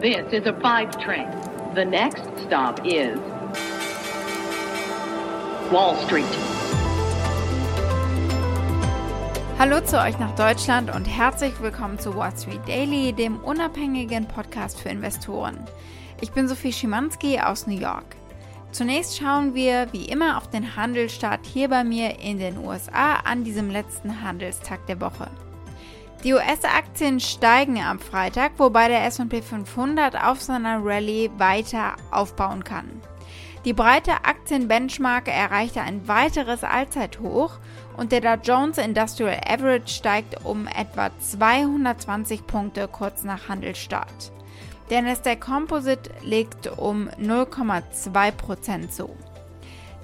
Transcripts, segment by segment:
This is a five train. The next stop is Wall Street. Hallo zu euch nach Deutschland und herzlich willkommen zu Wall Street Daily, dem unabhängigen Podcast für Investoren. Ich bin Sophie Schimanski aus New York. Zunächst schauen wir wie immer auf den Handelsstart hier bei mir in den USA an diesem letzten Handelstag der Woche. Die US-Aktien steigen am Freitag, wobei der SP 500 auf seiner Rallye weiter aufbauen kann. Die breite Aktienbenchmark erreichte ein weiteres Allzeithoch und der Dow Jones Industrial Average steigt um etwa 220 Punkte kurz nach Handelsstart. Der Nasdaq Composite legt um 0,2% zu.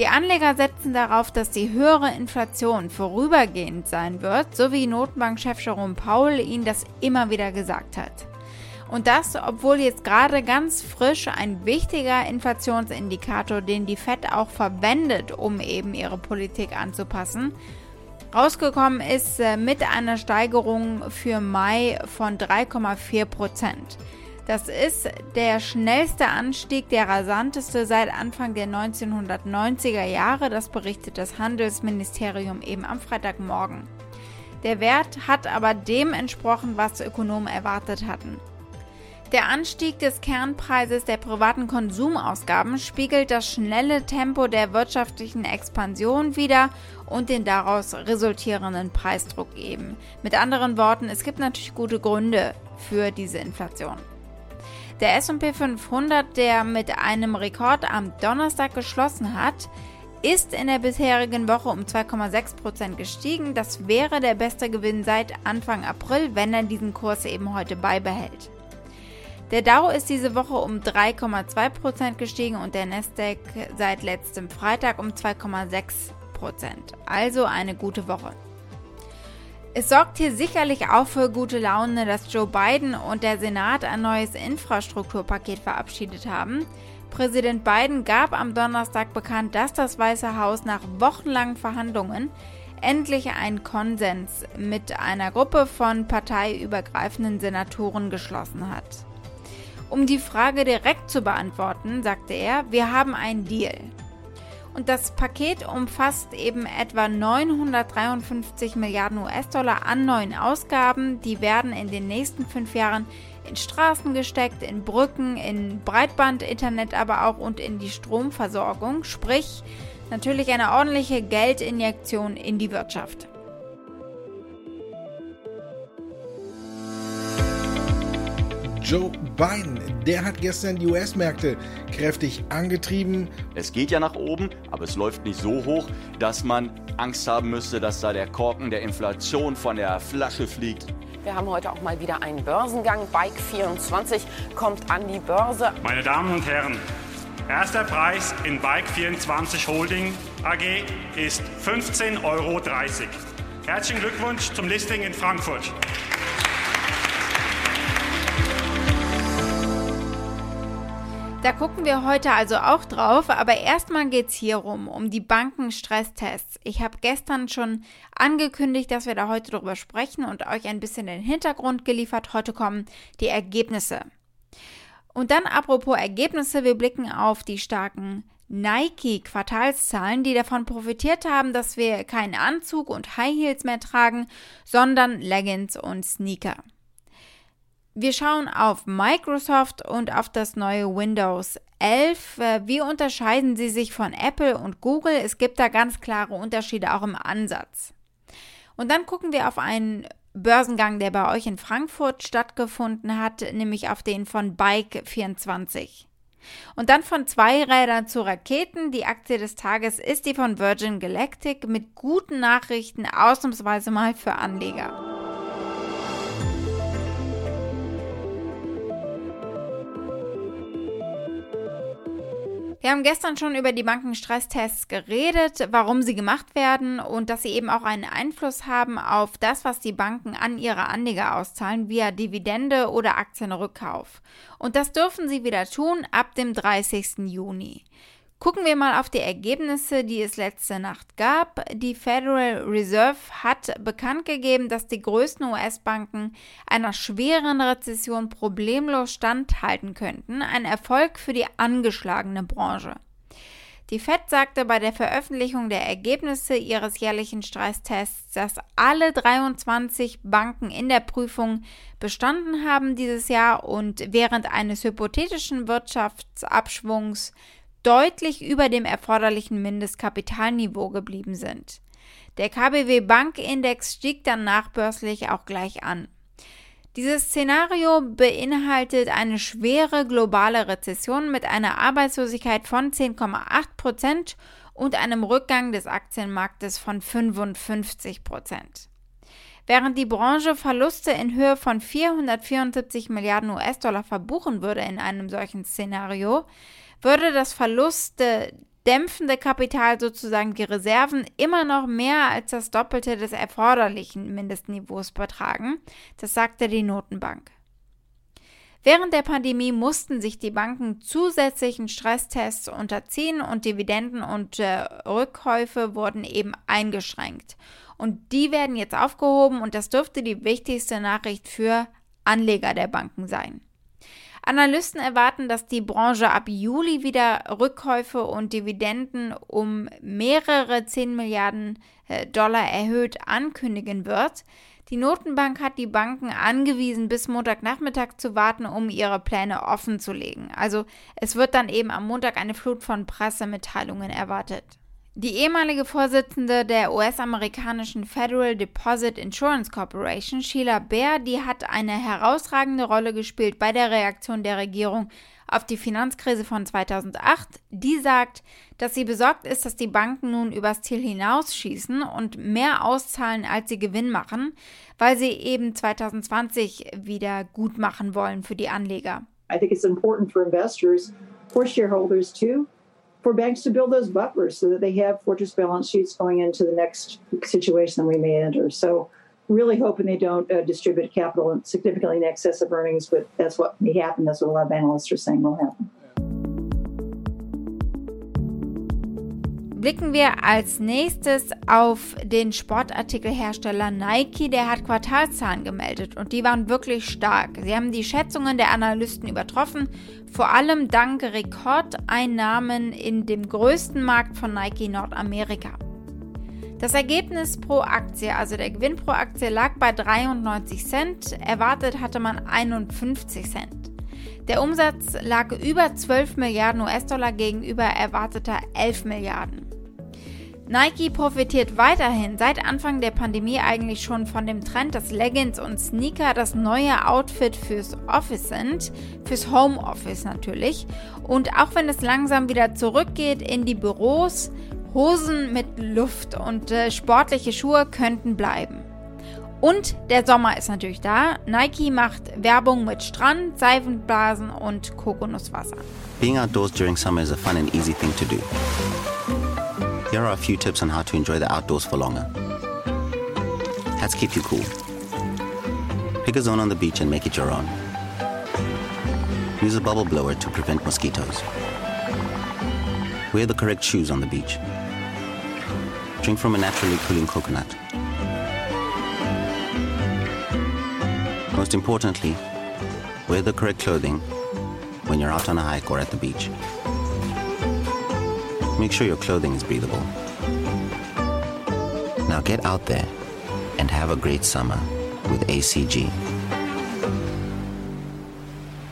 Die Anleger setzen darauf, dass die höhere Inflation vorübergehend sein wird, so wie Notenbankchef Jerome Powell ihnen das immer wieder gesagt hat. Und das, obwohl jetzt gerade ganz frisch ein wichtiger Inflationsindikator, den die Fed auch verwendet, um eben ihre Politik anzupassen, rausgekommen ist äh, mit einer Steigerung für Mai von 3,4 Prozent. Das ist der schnellste Anstieg, der rasanteste seit Anfang der 1990er Jahre, das berichtet das Handelsministerium eben am Freitagmorgen. Der Wert hat aber dem entsprochen, was Ökonomen erwartet hatten. Der Anstieg des Kernpreises der privaten Konsumausgaben spiegelt das schnelle Tempo der wirtschaftlichen Expansion wider und den daraus resultierenden Preisdruck eben. Mit anderen Worten, es gibt natürlich gute Gründe für diese Inflation. Der SP 500, der mit einem Rekord am Donnerstag geschlossen hat, ist in der bisherigen Woche um 2,6% gestiegen. Das wäre der beste Gewinn seit Anfang April, wenn er diesen Kurs eben heute beibehält. Der Dow ist diese Woche um 3,2% gestiegen und der Nasdaq seit letztem Freitag um 2,6%. Also eine gute Woche. Es sorgt hier sicherlich auch für gute Laune, dass Joe Biden und der Senat ein neues Infrastrukturpaket verabschiedet haben. Präsident Biden gab am Donnerstag bekannt, dass das Weiße Haus nach wochenlangen Verhandlungen endlich einen Konsens mit einer Gruppe von parteiübergreifenden Senatoren geschlossen hat. Um die Frage direkt zu beantworten, sagte er, wir haben einen Deal. Und das Paket umfasst eben etwa 953 Milliarden US-Dollar an neuen Ausgaben. Die werden in den nächsten fünf Jahren in Straßen gesteckt, in Brücken, in Breitband, Internet aber auch und in die Stromversorgung. Sprich, natürlich eine ordentliche Geldinjektion in die Wirtschaft. Joe Biden, der hat gestern die US-Märkte kräftig angetrieben. Es geht ja nach oben, aber es läuft nicht so hoch, dass man Angst haben müsste, dass da der Korken der Inflation von der Flasche fliegt. Wir haben heute auch mal wieder einen Börsengang. Bike 24 kommt an die Börse. Meine Damen und Herren, erster Preis in Bike 24 Holding AG ist 15,30 Euro. Herzlichen Glückwunsch zum Listing in Frankfurt. Da gucken wir heute also auch drauf, aber erstmal geht es hier rum, um die Bankenstresstests. Ich habe gestern schon angekündigt, dass wir da heute drüber sprechen und euch ein bisschen den Hintergrund geliefert. Heute kommen die Ergebnisse. Und dann apropos Ergebnisse, wir blicken auf die starken Nike-Quartalszahlen, die davon profitiert haben, dass wir keinen Anzug und High Heels mehr tragen, sondern Leggings und Sneaker. Wir schauen auf Microsoft und auf das neue Windows 11. Äh, wie unterscheiden sie sich von Apple und Google? Es gibt da ganz klare Unterschiede auch im Ansatz. Und dann gucken wir auf einen Börsengang, der bei euch in Frankfurt stattgefunden hat, nämlich auf den von Bike 24. Und dann von Zweirädern zu Raketen. Die Aktie des Tages ist die von Virgin Galactic mit guten Nachrichten, ausnahmsweise mal für Anleger. Wir haben gestern schon über die Bankenstresstests geredet, warum sie gemacht werden und dass sie eben auch einen Einfluss haben auf das, was die Banken an ihre Anleger auszahlen, via Dividende oder Aktienrückkauf. Und das dürfen sie wieder tun ab dem 30. Juni. Gucken wir mal auf die Ergebnisse, die es letzte Nacht gab. Die Federal Reserve hat bekannt gegeben, dass die größten US-Banken einer schweren Rezession problemlos standhalten könnten. Ein Erfolg für die angeschlagene Branche. Die Fed sagte bei der Veröffentlichung der Ergebnisse ihres jährlichen Stresstests, dass alle 23 Banken in der Prüfung bestanden haben dieses Jahr und während eines hypothetischen Wirtschaftsabschwungs deutlich über dem erforderlichen Mindestkapitalniveau geblieben sind. Der KBW Bankindex stieg dann nachbörslich auch gleich an. Dieses Szenario beinhaltet eine schwere globale Rezession mit einer Arbeitslosigkeit von 10,8 Prozent und einem Rückgang des Aktienmarktes von 55 Prozent. Während die Branche Verluste in Höhe von 474 Milliarden US-Dollar verbuchen würde in einem solchen Szenario, würde das Verluste dämpfende Kapital sozusagen die Reserven immer noch mehr als das Doppelte des erforderlichen Mindestniveaus betragen. Das sagte die Notenbank. Während der Pandemie mussten sich die Banken zusätzlichen Stresstests unterziehen und Dividenden und äh, Rückkäufe wurden eben eingeschränkt. Und die werden jetzt aufgehoben und das dürfte die wichtigste Nachricht für Anleger der Banken sein. Analysten erwarten, dass die Branche ab Juli wieder Rückkäufe und Dividenden um mehrere 10 Milliarden äh, Dollar erhöht ankündigen wird. Die Notenbank hat die Banken angewiesen, bis Montagnachmittag zu warten, um ihre Pläne offen zu legen. Also es wird dann eben am Montag eine Flut von Pressemitteilungen erwartet. Die ehemalige Vorsitzende der US-amerikanischen Federal Deposit Insurance Corporation, Sheila Baer, die hat eine herausragende Rolle gespielt bei der Reaktion der Regierung auf die Finanzkrise von 2008. Die sagt, dass sie besorgt ist, dass die Banken nun übers Ziel hinausschießen und mehr auszahlen, als sie Gewinn machen, weil sie eben 2020 wieder gut machen wollen für die Anleger. I think it's important for investors, for shareholders too for banks to build those buffers so that they have fortress balance sheets going into the next situation that we may enter. So, really hoping they don't uh, distribute capital significantly in excess of earnings, but that's what may happen. That's what a lot of analysts are saying will happen. Blicken wir als nächstes auf den Sportartikelhersteller Nike. Der hat Quartalzahlen gemeldet und die waren wirklich stark. Sie haben die Schätzungen der Analysten übertroffen, vor allem dank Rekordeinnahmen in dem größten Markt von Nike Nordamerika. Das Ergebnis pro Aktie, also der Gewinn pro Aktie, lag bei 93 Cent. Erwartet hatte man 51 Cent. Der Umsatz lag über 12 Milliarden US-Dollar gegenüber erwarteter 11 Milliarden. Nike profitiert weiterhin seit Anfang der Pandemie eigentlich schon von dem Trend, dass Leggings und Sneaker das neue Outfit fürs Office sind, fürs Homeoffice natürlich. Und auch wenn es langsam wieder zurückgeht in die Büros, Hosen mit Luft und äh, sportliche Schuhe könnten bleiben. Und der Sommer ist natürlich da. Nike macht Werbung mit Strand, Seifenblasen und Kokosnusswasser. Being outdoors during summer is a fun and easy thing to do. Here are a few tips on how to enjoy the outdoors for longer. Hats keep you cool. Pick a zone on the beach and make it your own. Use a bubble blower to prevent mosquitoes. Wear the correct shoes on the beach. Drink from a naturally cooling coconut. Most importantly, wear the correct clothing when you're out on a hike or at the beach. Make sure your clothing is breathable. Now get out there and have a great summer with ACG.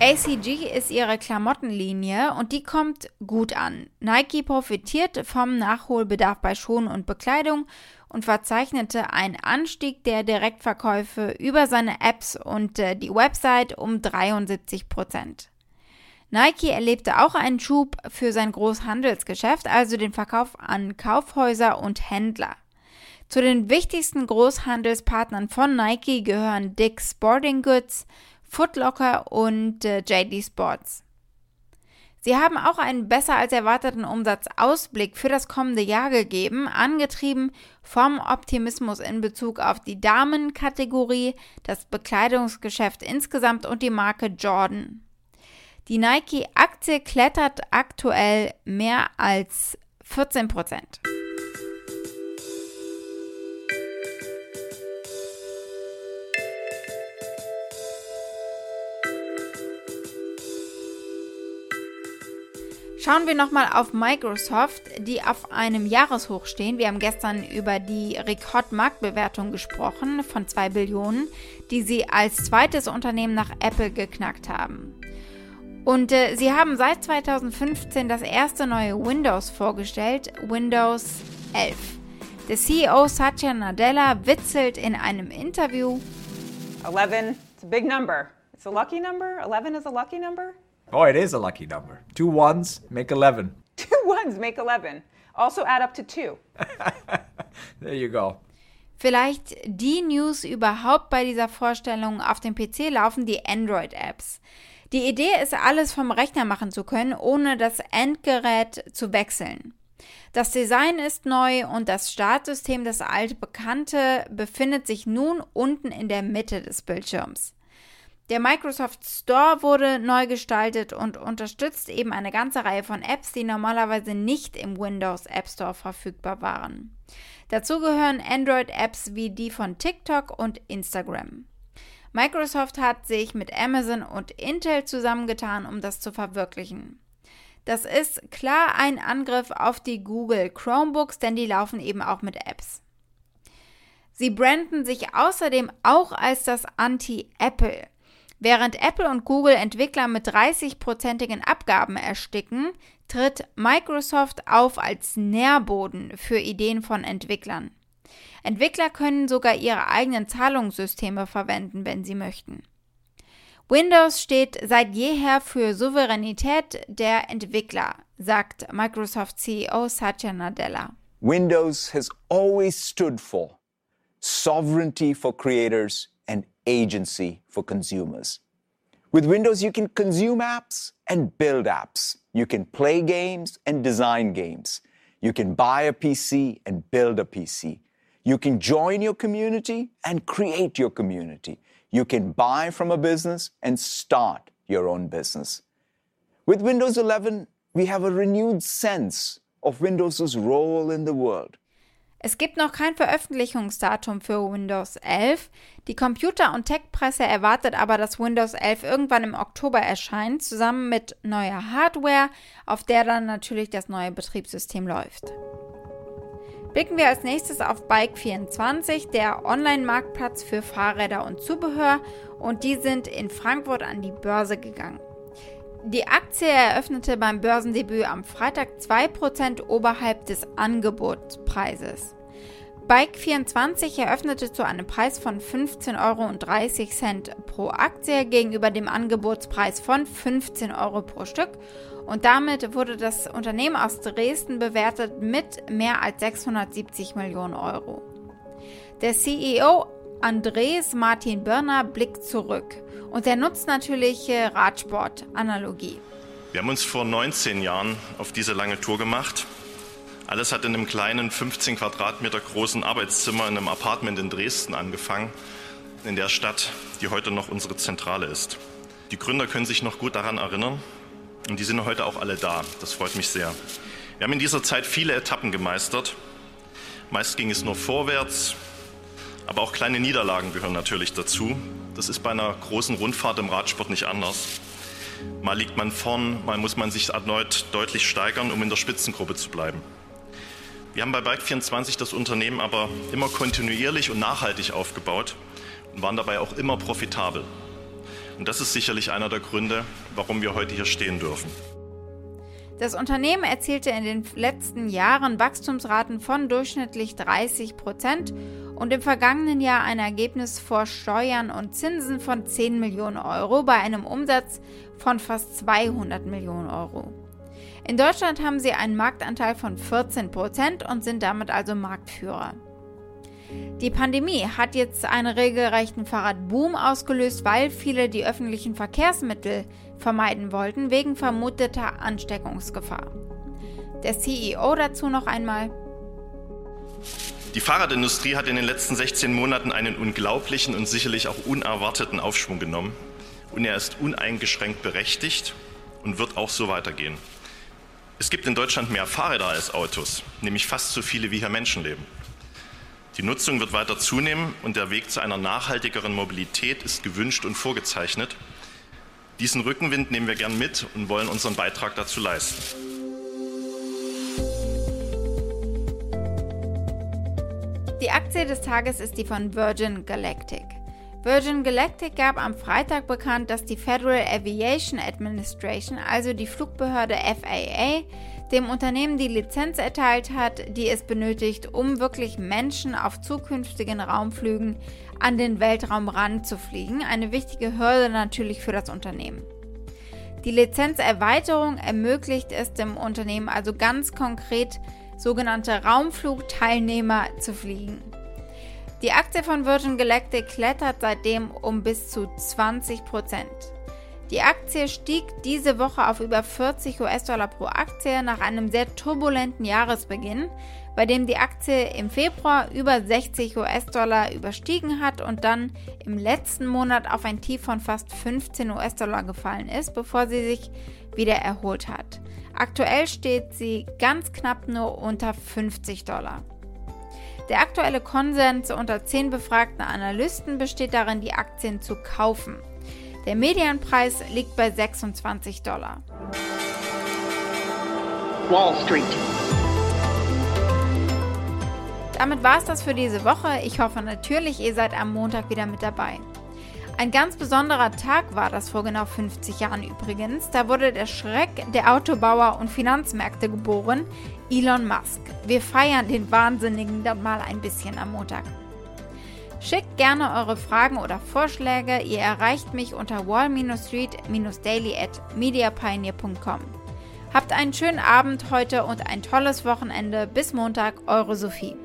ACG ist ihre Klamottenlinie und die kommt gut an. Nike profitiert vom Nachholbedarf bei Schuhen und Bekleidung und verzeichnete einen Anstieg der Direktverkäufe über seine Apps und äh, die Website um 73 Prozent. Nike erlebte auch einen Schub für sein Großhandelsgeschäft, also den Verkauf an Kaufhäuser und Händler. Zu den wichtigsten Großhandelspartnern von Nike gehören Dick's Sporting Goods, Footlocker und äh, JD Sports. Sie haben auch einen besser als erwarteten Umsatzausblick für das kommende Jahr gegeben, angetrieben vom Optimismus in Bezug auf die Damenkategorie, das Bekleidungsgeschäft insgesamt und die Marke Jordan. Die Nike-Aktie klettert aktuell mehr als 14 Prozent. Schauen wir nochmal auf Microsoft, die auf einem Jahreshoch stehen. Wir haben gestern über die Rekordmarktbewertung gesprochen von 2 Billionen, die sie als zweites Unternehmen nach Apple geknackt haben. Und äh, sie haben seit 2015 das erste neue Windows vorgestellt, Windows 11. Der CEO Satya Nadella witzelt in einem Interview. 11, it's a big number. It's a lucky number? 11 is a lucky number? Oh, it is a lucky number. Two ones make 11. Two ones make 11. Also add up to two. there you go. Vielleicht die News überhaupt bei dieser Vorstellung. Auf dem PC laufen die Android-Apps. Die Idee ist, alles vom Rechner machen zu können, ohne das Endgerät zu wechseln. Das Design ist neu und das Startsystem, das alte Bekannte, befindet sich nun unten in der Mitte des Bildschirms. Der Microsoft Store wurde neu gestaltet und unterstützt eben eine ganze Reihe von Apps, die normalerweise nicht im Windows App Store verfügbar waren. Dazu gehören Android-Apps wie die von TikTok und Instagram. Microsoft hat sich mit Amazon und Intel zusammengetan, um das zu verwirklichen. Das ist klar ein Angriff auf die Google Chromebooks, denn die laufen eben auch mit Apps. Sie branden sich außerdem auch als das Anti-Apple. Während Apple und Google Entwickler mit 30-prozentigen Abgaben ersticken, tritt Microsoft auf als Nährboden für Ideen von Entwicklern. Entwickler können sogar ihre eigenen Zahlungssysteme verwenden, wenn sie möchten. Windows steht seit jeher für Souveränität der Entwickler, sagt Microsoft CEO Satya Nadella. Windows has always stood for sovereignty for creators and agency for consumers. With Windows, you can consume apps and build apps. You can play games and design games. You can buy a PC and build a PC. You can join your community and create your community. You can buy from a business and start your own business. With Windows 11, we have a renewed sense of Windows' role in the world. Es gibt noch kein Veröffentlichungsdatum für Windows 11. Die Computer- und Tech-Presse erwartet aber, dass Windows 11 irgendwann im Oktober erscheint, zusammen mit neuer Hardware, auf der dann natürlich das neue Betriebssystem läuft. Blicken wir als nächstes auf Bike24, der Online-Marktplatz für Fahrräder und Zubehör, und die sind in Frankfurt an die Börse gegangen. Die Aktie eröffnete beim Börsendebüt am Freitag 2% oberhalb des Angebotspreises. Bike24 eröffnete zu einem Preis von 15,30 Euro pro Aktie gegenüber dem Angebotspreis von 15 Euro pro Stück und damit wurde das Unternehmen aus Dresden bewertet mit mehr als 670 Millionen Euro. Der CEO Andres Martin Börner blickt zurück und er nutzt natürlich Radsport-Analogie. Wir haben uns vor 19 Jahren auf diese lange Tour gemacht alles hat in einem kleinen 15 Quadratmeter großen Arbeitszimmer in einem Apartment in Dresden angefangen, in der Stadt, die heute noch unsere Zentrale ist. Die Gründer können sich noch gut daran erinnern und die sind heute auch alle da. Das freut mich sehr. Wir haben in dieser Zeit viele Etappen gemeistert. Meist ging es nur vorwärts, aber auch kleine Niederlagen gehören natürlich dazu. Das ist bei einer großen Rundfahrt im Radsport nicht anders. Mal liegt man vorn, mal muss man sich erneut deutlich steigern, um in der Spitzengruppe zu bleiben. Wir haben bei Bike24 das Unternehmen aber immer kontinuierlich und nachhaltig aufgebaut und waren dabei auch immer profitabel. Und das ist sicherlich einer der Gründe, warum wir heute hier stehen dürfen. Das Unternehmen erzielte in den letzten Jahren Wachstumsraten von durchschnittlich 30 Prozent und im vergangenen Jahr ein Ergebnis vor Steuern und Zinsen von 10 Millionen Euro bei einem Umsatz von fast 200 Millionen Euro. In Deutschland haben sie einen Marktanteil von 14 Prozent und sind damit also Marktführer. Die Pandemie hat jetzt einen regelrechten Fahrradboom ausgelöst, weil viele die öffentlichen Verkehrsmittel vermeiden wollten wegen vermuteter Ansteckungsgefahr. Der CEO dazu noch einmal. Die Fahrradindustrie hat in den letzten 16 Monaten einen unglaublichen und sicherlich auch unerwarteten Aufschwung genommen. Und er ist uneingeschränkt berechtigt und wird auch so weitergehen. Es gibt in Deutschland mehr Fahrräder als Autos, nämlich fast so viele wie hier Menschen leben. Die Nutzung wird weiter zunehmen und der Weg zu einer nachhaltigeren Mobilität ist gewünscht und vorgezeichnet. Diesen Rückenwind nehmen wir gern mit und wollen unseren Beitrag dazu leisten. Die Aktie des Tages ist die von Virgin Galactic. Virgin Galactic gab am Freitag bekannt, dass die Federal Aviation Administration, also die Flugbehörde FAA, dem Unternehmen die Lizenz erteilt hat, die es benötigt, um wirklich Menschen auf zukünftigen Raumflügen an den Weltraum ranzufliegen. Eine wichtige Hürde natürlich für das Unternehmen. Die Lizenzerweiterung ermöglicht es dem Unternehmen also ganz konkret, sogenannte Raumflugteilnehmer zu fliegen. Die Aktie von Virgin Galactic klettert seitdem um bis zu 20 Prozent. Die Aktie stieg diese Woche auf über 40 US-Dollar pro Aktie nach einem sehr turbulenten Jahresbeginn, bei dem die Aktie im Februar über 60 US-Dollar überstiegen hat und dann im letzten Monat auf ein Tief von fast 15 US-Dollar gefallen ist, bevor sie sich wieder erholt hat. Aktuell steht sie ganz knapp nur unter 50 Dollar. Der aktuelle Konsens unter 10 befragten Analysten besteht darin, die Aktien zu kaufen. Der Medianpreis liegt bei 26 Dollar. Wall Street. Damit war es das für diese Woche. Ich hoffe natürlich, ihr seid am Montag wieder mit dabei. Ein ganz besonderer Tag war das vor genau 50 Jahren übrigens. Da wurde der Schreck der Autobauer und Finanzmärkte geboren, Elon Musk. Wir feiern den Wahnsinnigen dann mal ein bisschen am Montag. Schickt gerne eure Fragen oder Vorschläge. Ihr erreicht mich unter wall-street-daily at mediapioneer.com. Habt einen schönen Abend heute und ein tolles Wochenende. Bis Montag, eure Sophie.